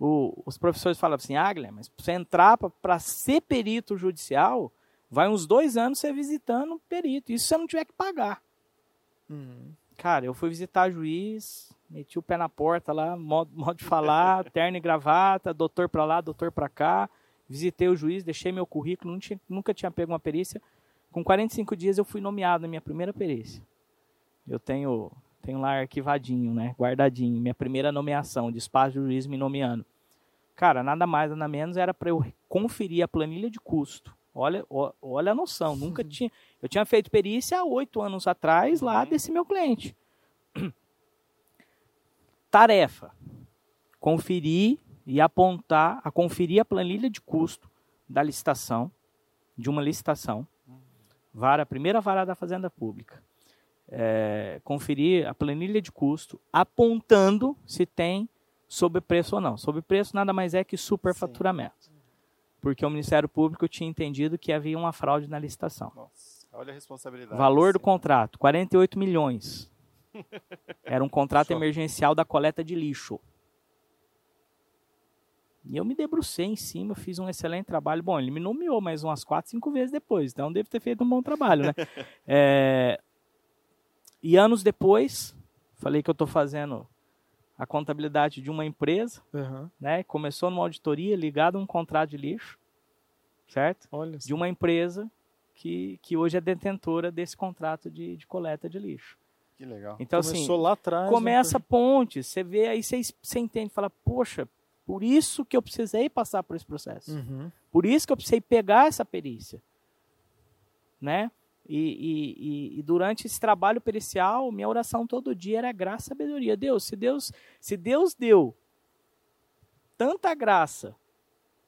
o- os professores falavam assim, ah, Guilherme, mas você entrar para ser perito judicial, vai uns dois anos você visitando perito. Isso você não tiver que pagar. Uhum. Cara, eu fui visitar juiz, meti o pé na porta lá, modo, modo de falar, terno e gravata, doutor pra lá, doutor pra cá. Visitei o juiz, deixei meu currículo, tinha- nunca tinha pego uma perícia. Com 45 dias eu fui nomeado na minha primeira perícia. Eu tenho, tenho lá arquivadinho, né, guardadinho, minha primeira nomeação, despacho de juiz me nomeando. Cara, nada mais, nada menos era para eu conferir a planilha de custo. Olha, olha a noção, nunca tinha. Eu tinha feito perícia há oito anos atrás lá desse meu cliente. Tarefa: conferir e apontar, a conferir a planilha de custo da licitação, de uma licitação, vara, primeira vara da Fazenda Pública. É, conferir a planilha de custo, apontando se tem sobrepreço ou não. Sobrepreço nada mais é que superfaturamento. Porque o Ministério Público tinha entendido que havia uma fraude na licitação. Nossa, olha a responsabilidade. Valor do Sim. contrato, 48 milhões. Era um contrato emergencial da coleta de lixo. E eu me debrucei em cima, fiz um excelente trabalho. Bom, ele me nomeou mais umas quatro, cinco vezes depois, então devo ter feito um bom trabalho, né? É, E anos depois, falei que eu estou fazendo a contabilidade de uma empresa, Uhum. né? Começou numa auditoria ligada a um contrato de lixo, certo? Olha de uma empresa que, que hoje é detentora desse contrato de, de coleta de lixo. Que legal. Então, Começou assim, lá atrás. começa né? ponte, você vê aí, você, você entende, fala, poxa, por isso que eu precisei passar por esse processo. Uhum. Por isso que eu precisei pegar essa perícia. Né? E, e- e- durante esse trabalho pericial, minha oração todo dia era graça e sabedoria. Deus, se Deus, se Deus deu tanta graça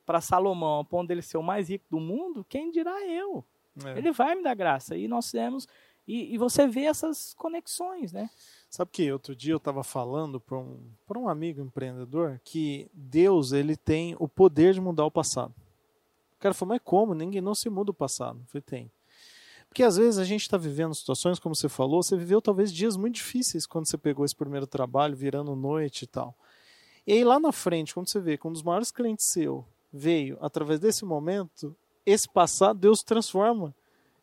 para Salomão, a ponto dele ser o mais rico do mundo, quem dirá eu? É. Ele vai me dar graça. E nós temos. E, e você vê essas conexões, né? Sabe que outro dia eu estava falando para um, pra um amigo empreendedor que Deus ele tem o poder de mudar o passado. O cara falou, mas como? Ninguém não se muda o passado. Eu falei, tem. Porque às vezes a gente está vivendo situações, como você falou, você viveu talvez dias muito difíceis quando você pegou esse primeiro trabalho, virando noite e tal. E aí lá na frente, quando você vê que um dos maiores clientes seu veio através desse momento, esse passado Deus transforma.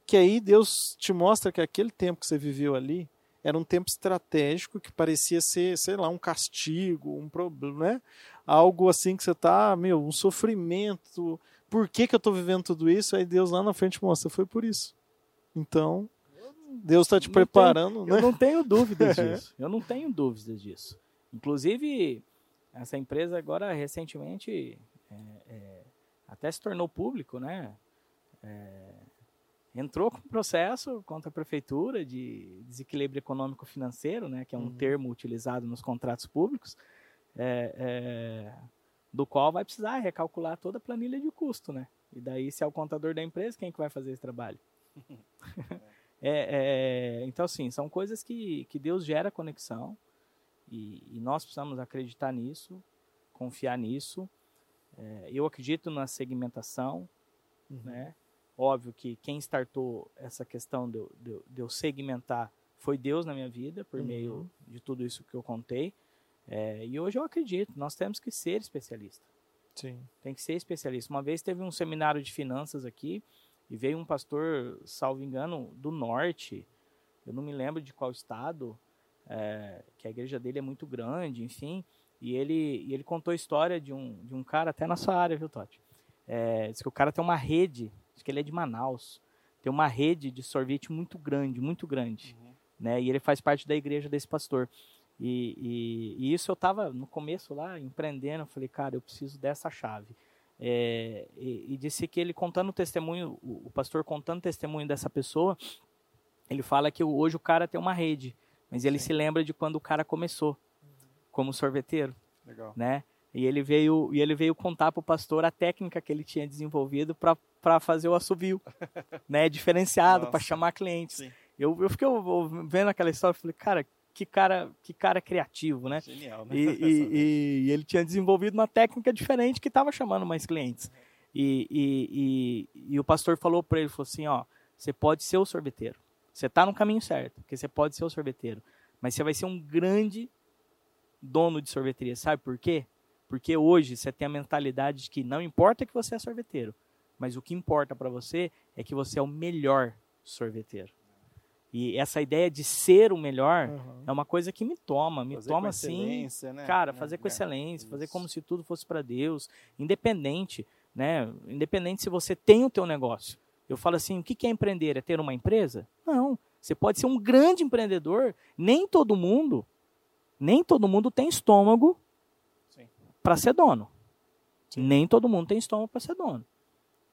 Que aí Deus te mostra que aquele tempo que você viveu ali era um tempo estratégico que parecia ser, sei lá, um castigo, um problema, né? Algo assim que você tá, meu, um sofrimento. Por que, que eu estou vivendo tudo isso? Aí Deus lá na frente mostra, foi por isso. Então, Deus está te Não preparando, tenho- né? Eu não tenho dúvidas disso. Eu não tenho dúvidas disso. Inclusive, essa empresa agora recentemente é, é, até se tornou público, né? É, entrou com processo contra a prefeitura de desequilíbrio econômico financeiro, né? Que é um Uhum. termo utilizado nos contratos públicos, é, é, do qual vai precisar recalcular toda a planilha de custo, né? E daí, se é o contador da empresa, quem que vai fazer esse trabalho? É, é, então, assim, são coisas que, que Deus gera conexão e, e nós precisamos acreditar nisso, confiar nisso. É, eu acredito na segmentação, Uhum. né? Óbvio que quem startou essa questão de, eu- de, de eu segmentar foi Deus na minha vida, por Uhum. meio de tudo isso que eu contei. É, e hoje eu acredito, nós temos que ser especialistas Sim. tem que ser especialista. Uma vez teve um seminário de finanças aqui e veio um pastor, salvo engano, do norte, eu não me lembro de qual estado, é, que a igreja dele é muito grande, enfim, e ele, e ele contou a história de um, de um cara, até na sua área, viu, Totti? É, disse que o cara tem uma rede, acho que ele é de Manaus, tem uma rede de sorvete muito grande, muito grande, né? E ele faz parte da igreja desse pastor. E, e- e isso eu estava no começo lá empreendendo, eu falei, cara, eu preciso dessa chave. É, e, e disse que ele contando o testemunho, o, o pastor contando o testemunho dessa pessoa, ele fala que hoje o cara tem uma rede, mas ele se lembra de quando o cara começou como sorveteiro, Legal. né? E ele veio e ele veio contar para o pastor a técnica que ele tinha desenvolvido para fazer o assovio, né? Diferenciado para chamar clientes. Sim. Eu, eu fiquei vendo aquela história e falei, cara, que cara, que cara criativo, né? Genial, né? E, e- e- e ele tinha desenvolvido uma técnica diferente que estava chamando mais clientes. E, e- e- e o pastor falou para ele, falou assim, ó, você pode ser o sorveteiro. Você está no caminho certo, porque você pode ser o sorveteiro. Mas você vai ser um grande dono de sorveteria. Sabe por quê? Porque hoje você tem a mentalidade de que não importa que você é sorveteiro, mas o que importa para você é que você é o melhor sorveteiro. E essa ideia de ser o melhor Uhum. é uma coisa que me toma, me Fazer toma com assim, excelência, né? cara, Né? fazer com É, excelência, fazer como se tudo fosse para Deus, independente, né? Independente se você tem o teu negócio. Eu falo assim, o que é empreender? É ter uma empresa? Não. Você pode ser um grande empreendedor. Nem todo mundo, nem todo mundo tem estômago Sim. para ser dono. Nem todo mundo tem estômago para ser dono.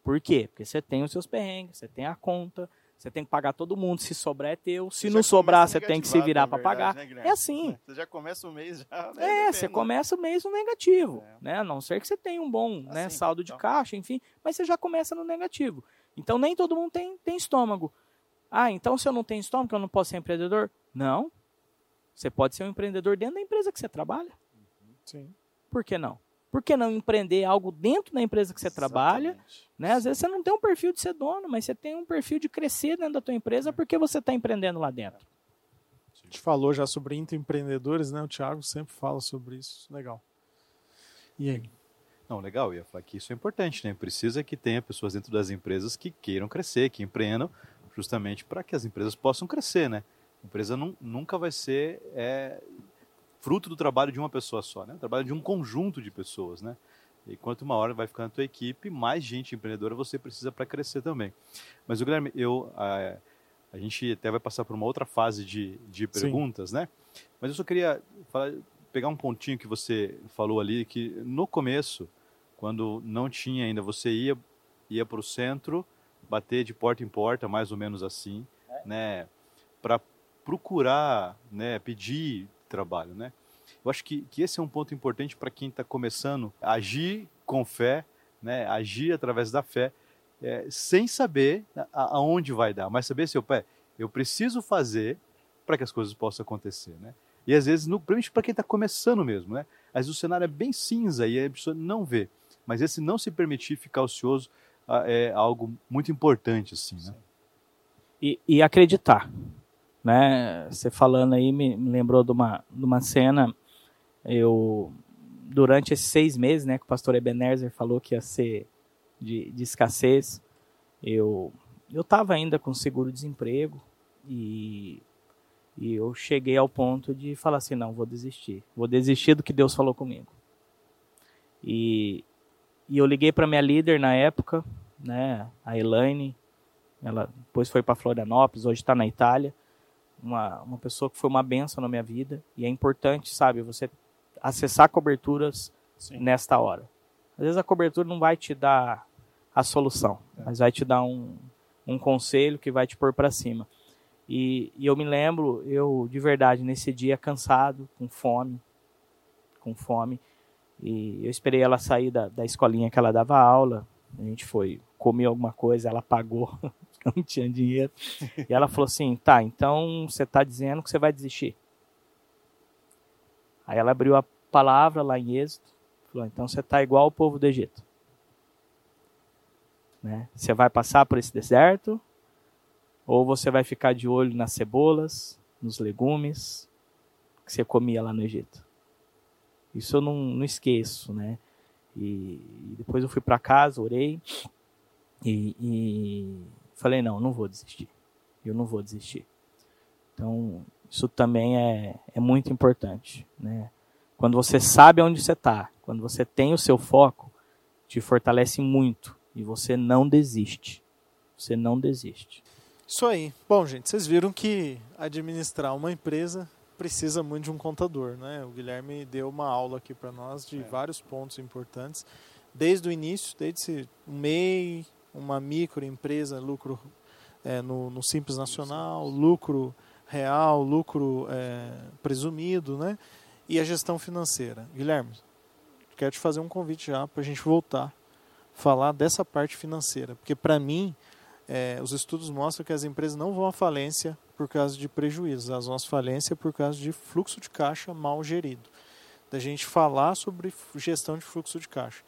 Por quê? Porque você tem os seus perrengues, você tem a conta, você tem que pagar todo mundo. Se sobrar é teu. Se Você não sobrar, você tem que se virar para pagar. né? É assim. Você já começa o mês já. né, É, você começa o mês no negativo, É. né? A não ser que você tenha um bom né, Assim, saldo de então. caixa, enfim, mas você já começa no negativo. Então nem todo mundo tem, tem estômago. Ah, então se eu não tenho estômago, eu não posso ser empreendedor? Não. Você pode ser um empreendedor dentro da empresa que você trabalha. Sim. Por que não? Por que não empreender algo dentro da empresa que você trabalha? Exatamente. Né? Às vezes você não tem um perfil de ser dono, mas você tem um perfil de crescer dentro da tua empresa porque você está empreendendo lá dentro. A gente falou já sobre intraempreendedores, né? O Thiago sempre fala sobre isso. Legal. E aí? Não, legal, eu ia falar que isso é importante, né? Precisa que tenha pessoas dentro das empresas que queiram crescer, que empreendam, justamente para que as empresas possam crescer, né? A empresa nun- nunca vai ser é, fruto do trabalho de uma pessoa só, né? O trabalho de um conjunto de pessoas, né? E quanto uma hora vai ficando a tua equipe, mais gente empreendedora você precisa para crescer também. Mas o Guilherme, eu, a, a gente até vai passar por uma outra fase de, de Sim. perguntas, né? Mas eu só queria falar, pegar um pontinho que você falou ali, que no começo, quando não tinha ainda, você ia, ia para o centro, bater de porta em porta, mais ou menos assim, né? Para procurar, né? Pedir trabalho, né? Eu acho que, que esse é um ponto importante para quem está começando a agir com fé, né? Agir através da fé, é, sem saber a- aonde vai dar, mas saber se eu, pé, eu preciso fazer para que as coisas possam acontecer, né? E às vezes, no, principalmente para quem está começando mesmo, né? Às vezes o cenário é bem cinza e a pessoa não vê. Mas esse não se permitir ficar ocioso ah, é algo muito importante, assim, né? e, e acreditar. Né? Você falando aí me, lembrou de uma, de uma cena. Eu, durante esses seis meses, né, que o pastor Ebenezer falou que ia ser de, de escassez, eu eu estava ainda com seguro-desemprego e, E eu cheguei ao ponto de falar assim, não, vou desistir. Vou desistir do que Deus falou comigo. E, e eu liguei para minha líder na época, né, a Elaine. Ela depois foi para Florianópolis, hoje está na Itália. Uma, uma pessoa que foi uma benção na minha vida. E é importante, sabe, você acessar coberturas Sim. nesta hora. Às vezes a cobertura não vai te dar a solução, é. mas vai te dar um, um conselho que vai te pôr para cima. E, e, eu me lembro, eu de verdade, nesse dia cansado, com fome, com fome, e eu esperei ela sair da, da escolinha que ela dava aula, a gente foi comer alguma coisa, ela pagou, não tinha dinheiro, e ela falou assim, tá, então você está dizendo que você vai desistir. Aí ela abriu a palavra lá em Êxodo, falou, então você está igual ao povo do Egito. Né? Você vai passar por esse deserto, ou você vai ficar de olho nas cebolas, nos legumes que você comia lá no Egito. Isso eu não, não esqueço, né? E, e depois eu fui para casa, orei e, e falei não, não vou desistir. Eu não vou desistir. Então isso também é, é muito importante, né? Quando você sabe onde você está, quando você tem o seu foco, te fortalece muito e você não desiste. Você não desiste. Isso aí. Bom, gente, vocês viram que administrar uma empresa precisa muito de um contador, né? O Guilherme deu uma aula aqui para nós de é. vários pontos importantes, desde o início, desde um MEI, uma microempresa, lucro é, no, no, Simples Nacional, lucro real, lucro é, presumido, né? E a gestão financeira. Guilherme, quero te fazer um convite já para a gente voltar falar dessa parte financeira, porque para mim é, os estudos mostram que as empresas não vão à falência por causa de prejuízos, elas vão à falência por causa de fluxo de caixa mal gerido. Da gente falar sobre gestão de fluxo de caixa.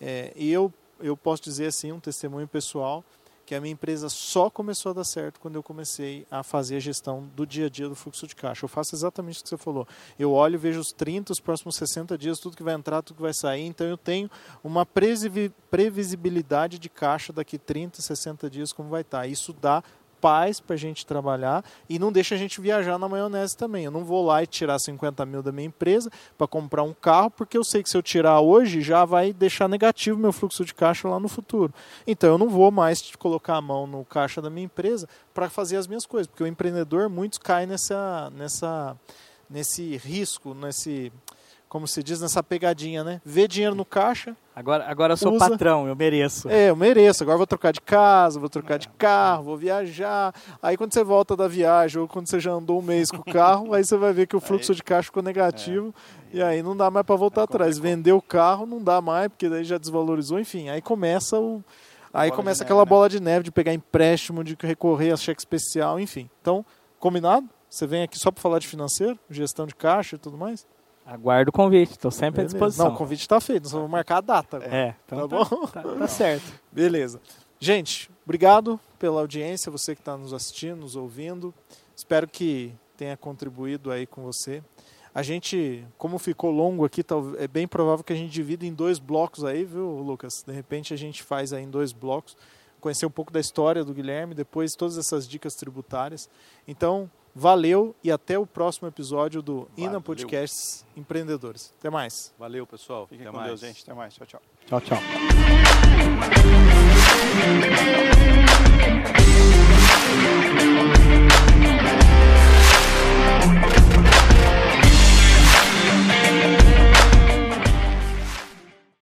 É, e eu, eu posso dizer assim, um testemunho pessoal, que a minha empresa só começou a dar certo quando eu comecei a fazer a gestão do dia a dia do fluxo de caixa. Eu faço exatamente o que você falou. Eu olho, vejo os 30, os próximos 60 dias, tudo que vai entrar, tudo que vai sair. Então eu tenho uma previsibilidade de caixa daqui 30, 60 dias como vai estar. Isso dá paz para a gente trabalhar e não deixa a gente viajar na maionese também. Eu não vou lá e tirar 50 mil da minha empresa para comprar um carro, porque eu sei que se eu tirar hoje já vai deixar negativo meu fluxo de caixa lá no futuro. Então eu não vou mais colocar a mão no caixa da minha empresa para fazer as minhas coisas, porque o empreendedor, muitos caem nessa, nessa, nesse risco, nesse como se diz, nessa pegadinha, né? Vê dinheiro no caixa. Agora, agora eu sou usa. patrão, eu mereço. É, eu mereço. Agora vou trocar de casa, vou trocar de carro, vou viajar. Aí quando você volta da viagem ou quando você já andou um mês com o carro, aí você vai ver que o fluxo aí, de caixa ficou negativo é, e aí não dá mais para voltar é atrás. Vender o carro não dá mais porque daí já desvalorizou. Enfim, aí começa o aí começa aquela neve, né? bola de neve de pegar empréstimo, de recorrer a cheque especial, enfim. Então, combinado? Você vem aqui só para falar de financeiro, gestão de caixa e tudo mais? Aguardo o convite, estou sempre Beleza. à disposição. Não, o convite está feito, nós vamos marcar a data. Agora. É, então tá, tá bom? Tá, tá certo. Beleza. Gente, obrigado pela audiência, você que está nos assistindo, nos ouvindo. Espero que tenha contribuído aí com você. A gente, como ficou longo aqui, é bem provável que a gente divida em dois blocos aí, viu, Lucas? De repente a gente faz aí em dois blocos, conhecer um pouco da história do Guilherme, depois todas essas dicas tributárias. Então, Valeu e até o próximo episódio do Valeu. Ina Podcasts Empreendedores. Até mais. Valeu, pessoal. Fiquem até com mais. Deus, gente. Até mais. Tchau, tchau. Tchau, tchau.